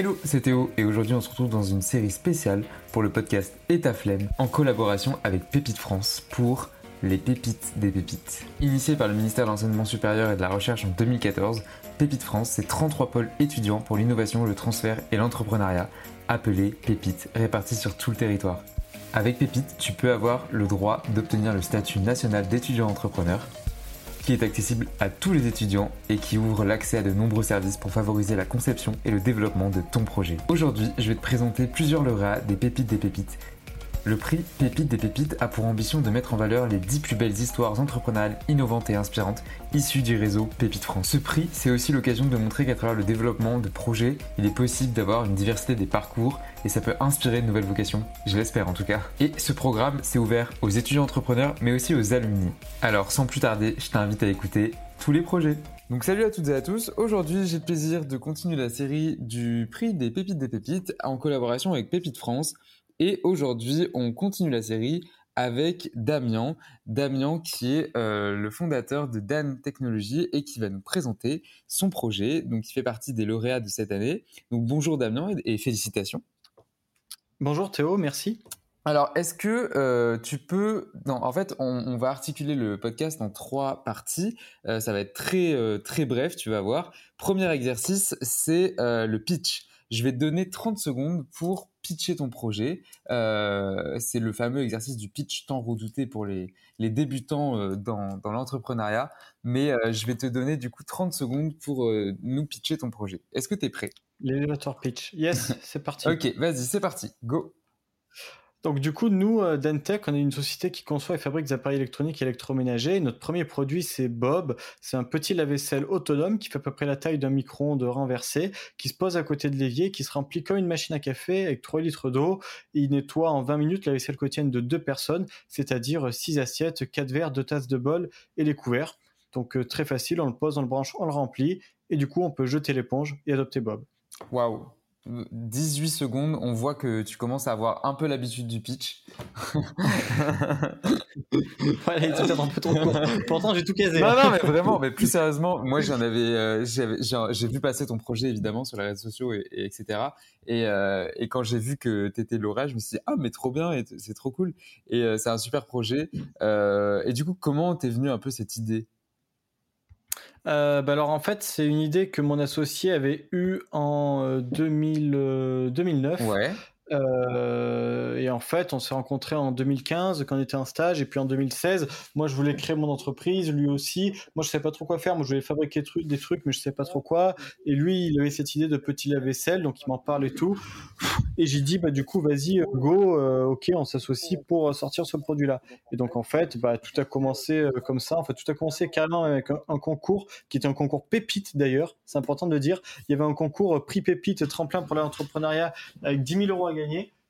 Hello, c'est Théo et aujourd'hui on se retrouve dans une série spéciale pour le podcast Et flemme en collaboration avec Pépite France pour les pépites des pépites. Initié par le ministère de l'Enseignement supérieur et de la Recherche en 2014, Pépite France, c'est 33 pôles étudiants pour l'innovation, le transfert et l'entrepreneuriat, appelés Pépites, répartis sur tout le territoire. Avec Pépite, tu peux avoir le droit d'obtenir le statut national d'étudiant entrepreneur, qui est accessible à tous les étudiants et qui ouvre l'accès à de nombreux services pour favoriser la conception et le développement de ton projet. Aujourd'hui, je vais te présenter plusieurs lauréats des pépites des pépites le prix Pépite des Pépites a pour ambition de mettre en valeur les 10 plus belles histoires entrepreneuriales innovantes et inspirantes issues du réseau Pépite France. Ce prix, c'est aussi l'occasion de montrer qu'à travers le développement de projets, il est possible d'avoir une diversité des parcours et ça peut inspirer de nouvelles vocations, je l'espère en tout cas. Et ce programme, c'est ouvert aux étudiants entrepreneurs mais aussi aux alumni. Alors sans plus tarder, je t'invite à écouter tous les projets. Donc salut à toutes et à tous, aujourd'hui j'ai le plaisir de continuer la série du prix des pépites des pépites en collaboration avec Pépite France. Et aujourd'hui, on continue la série avec Damien. Damien qui est euh, le fondateur de Dan Technologies et qui va nous présenter son projet. Donc, il fait partie des lauréats de cette année. Donc, bonjour Damien et, félicitations. Bonjour Théo, merci. Alors, est-ce que euh, tu peux... Non, en fait, on, va articuler le podcast en trois parties. Euh, ça va être très, très bref, tu vas voir. Premier exercice, c'est le pitch. Je vais te donner 30 secondes pour pitcher ton projet. Euh, c'est le fameux exercice du pitch tant redouté pour les, les débutants euh, dans, dans l'entrepreneuriat. Mais euh, je vais te donner du coup 30 secondes pour nous pitcher ton projet. Est-ce que tu es prêt? L'élévateur pitch. Yes, c'est parti. ok, vas-y, c'est parti. Go. Donc du coup, nous, euh, Dentech, on est une société qui conçoit et fabrique des appareils électroniques et électroménagers. Notre premier produit, c'est Bob. C'est un petit lave-vaisselle autonome qui fait à peu près la taille d'un micro-ondes renversé, qui se pose à côté de l'évier, qui se remplit comme une machine à café avec 3 litres d'eau. il nettoie en 20 minutes la vaisselle quotidienne de deux personnes, c'est-à-dire 6 assiettes, 4 verres, 2 tasses de bol et les couverts. Donc euh, très facile, on le pose, on le branche, on le remplit. Et du coup, on peut jeter l'éponge et adopter Bob. Waouh 18 secondes, on voit que tu commences à avoir un peu l'habitude du pitch. ouais, un peu trop court. Pourtant, j'ai tout casé. Non, non, mais vraiment, mais plus sérieusement, moi, j'en avais, euh, j'ai vu passer ton projet évidemment sur les réseaux sociaux et, etc. Et, euh, et, quand j'ai vu que tu étais Laura, je me suis dit ah mais trop bien, c'est trop cool. Et euh, c'est un super projet. et du coup, comment t'es venu un peu cette idée? Euh, bah alors en fait, c'est une idée que mon associé avait eue en 2000, 2009. Ouais. Euh, et en fait, on s'est rencontrés en 2015 quand on était en stage, et puis en 2016, moi je voulais créer mon entreprise, lui aussi. Moi je savais pas trop quoi faire, moi je voulais fabriquer des trucs, mais je savais pas trop quoi. Et lui, il avait cette idée de petit lave-vaisselle, donc il m'en parle et tout. Et j'ai dit, bah du coup, vas-y, go, euh, ok, on s'associe pour sortir ce produit-là. Et donc en fait, bah tout a commencé euh, comme ça. En fait, tout a commencé carrément avec un, concours qui était un concours pépite d'ailleurs. C'est important de le dire. Il y avait un concours prix pépite tremplin pour l'entrepreneuriat avec 10 000 euros à gagner.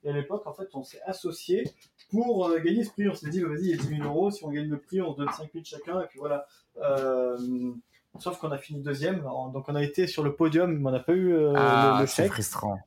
Et à l'époque, en fait, on s'est associés pour euh, gagner ce prix. On s'est dit, bah, vas-y, il y a 10 000 euros. Si on gagne le prix, on se donne 5 000 chacun. Et puis voilà. Euh, sauf qu'on a fini deuxième. Donc on a été sur le podium, mais on n'a pas eu euh, ah, le, chèque. C'est frustrant.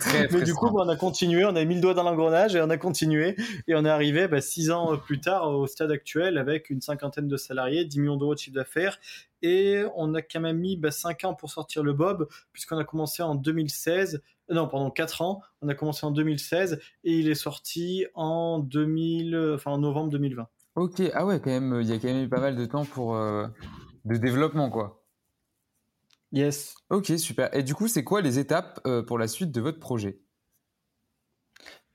très mais du coup, bah, on a continué. On a mis le doigt dans l'engrenage et on a continué. Et on est arrivé bah, six ans plus tard au stade actuel avec une cinquantaine de salariés, 10 millions d'euros de chiffre d'affaires. Et on a quand même mis 5 ans pour sortir le Bob, puisqu'on a commencé en 2016 non, pendant 4 ans. On a commencé en 2016 et il est sorti en 2000, enfin en novembre 2020. Ok, ah ouais, quand même, il y a quand même eu pas mal de temps pour euh, de développement, quoi. Yes. Ok, super. Et du coup, c'est quoi les étapes euh, pour la suite de votre projet?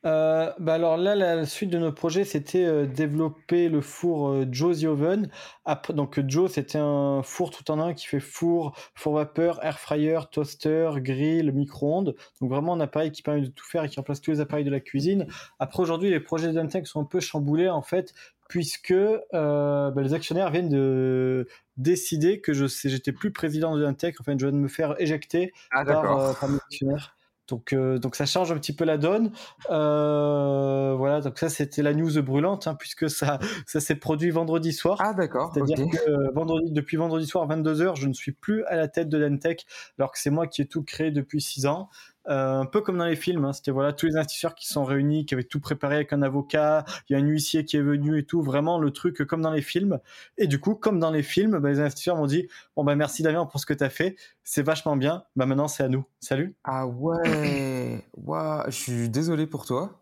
Euh, bah alors là, la suite de notre projet, c'était euh, développer le four euh, Joe's Oven. Après, donc Joe, c'était un four tout en un qui fait four, four vapeur, air fryer, toaster, grill, micro-ondes. Donc vraiment un appareil qui permet de tout faire et qui remplace tous les appareils de la cuisine. Après aujourd'hui, les projets d'Antec sont un peu chamboulés en fait, puisque bah, les actionnaires viennent de décider que je j'étais plus président de Dantec. Enfin, je viens de me faire éjecter ah, par, par mes actionnaires. Donc, euh, donc ça change un petit peu la donne. Euh, voilà, donc ça c'était la news brûlante hein, puisque ça, ça s'est produit vendredi soir. Ah d'accord. C'est-à-dire que euh, vendredi, depuis vendredi soir 22 h je ne suis plus à la tête de l'Entech alors que c'est moi qui ai tout créé depuis 6 ans. Un peu comme dans les films. Hein. C'était voilà tous les investisseurs qui sont réunis, qui avaient tout préparé avec un avocat. Il y a un huissier qui est venu et tout. Vraiment le truc comme dans les films. Et du coup, comme dans les films, bah, les investisseurs m'ont dit bon bah merci Damien pour ce que tu as fait. C'est vachement bien. Bah maintenant c'est à nous. Salut. Ah ouais. Waouh. Je suis désolé pour toi.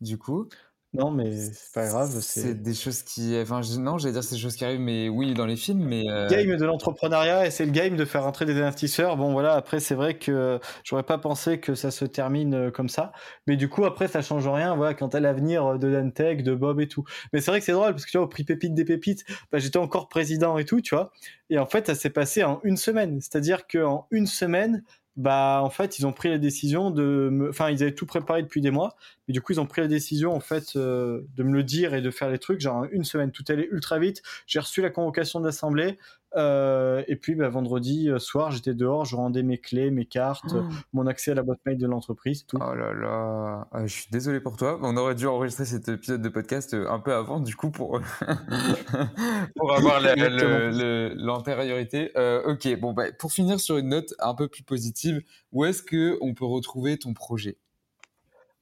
Du coup. Non, mais c'est pas grave. C'est des choses qui. Enfin, non, j'allais dire c'est des choses qui arrivent, mais oui, dans les films, mais. Euh... Game de l'entrepreneuriat et c'est le game de faire entrer des investisseurs. Bon, voilà, après, c'est vrai que j'aurais pas pensé que ça se termine euh, comme ça. Mais du coup, après, ça change rien, voilà, quant à l'avenir de Dantec, de Bob et tout. Mais c'est vrai que c'est drôle parce que tu vois, au prix Pépite des Pépites, bah, j'étais encore président et tout, tu vois. Et en fait, ça s'est passé en une semaine. C'est-à-dire qu'en une semaine, bah en fait ils ont pris la décision de me... enfin ils avaient tout préparé depuis des mois mais du coup ils ont pris la décision en fait euh, de me le dire et de faire les trucs. Genre une semaine tout allait ultra vite. J'ai reçu la convocation de l'assemblée euh, et puis bah, vendredi euh, soir, j'étais dehors, je rendais mes clés, mes cartes, oh. mon accès à la boîte mail de l'entreprise, tout. Oh là là, ah, je suis désolé pour toi. On aurait dû enregistrer cet épisode de podcast euh, un peu avant, du coup, pour, pour avoir l'antériorité. ok, bon, bah, pour finir sur une note un peu plus positive, où est-ce que on peut retrouver ton projet?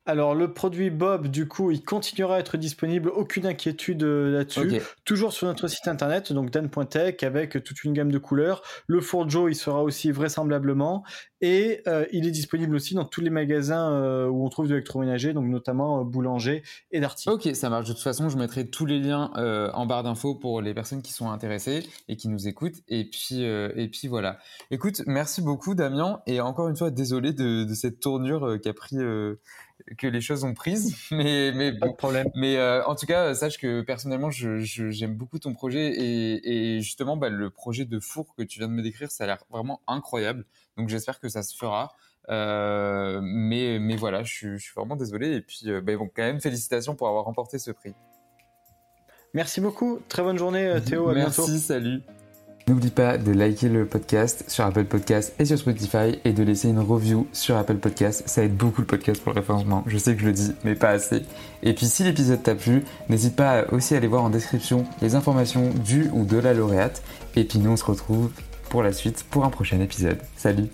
Alors le produit Bob, du coup, il continuera à être disponible, aucune inquiétude euh, là-dessus. Toujours sur notre site internet, donc dan.tech, avec toute une gamme de couleurs. Le four Joe, il sera aussi vraisemblablement. Et euh, il est disponible aussi dans tous les magasins euh, où on trouve de l'électroménager, donc notamment boulanger et d'articles. Ok, ça marche. De toute façon, je mettrai tous les liens en barre d'infos pour les personnes qui sont intéressées et qui nous écoutent. Et puis, et puis voilà. Écoute, merci beaucoup Damien. Et encore une fois, désolé de, de cette tournure qu'a pris que les choses ont prises, mais mais pas de problème. Mais euh, en tout cas, sache que personnellement, j'aime je, beaucoup ton projet et, et justement, bah, le projet de four que tu viens de me décrire, ça a l'air vraiment incroyable. Donc j'espère que ça se fera. Euh, mais mais voilà, je, je, suis vraiment désolé et puis euh, bah, bon, quand même félicitations pour avoir remporté ce prix. Merci beaucoup. Très bonne journée, Théo. À Merci, bientôt. salut. N'oublie pas de liker le podcast sur Apple Podcast et sur Spotify et de laisser une review sur Apple Podcast. Ça aide beaucoup le podcast pour le référencement. Je sais que je le dis, mais pas assez. Et puis si l'épisode t'a plu, n'hésite pas aussi à aller voir en description les informations du ou de la lauréate. Et puis nous, on se retrouve pour la suite pour un prochain épisode. Salut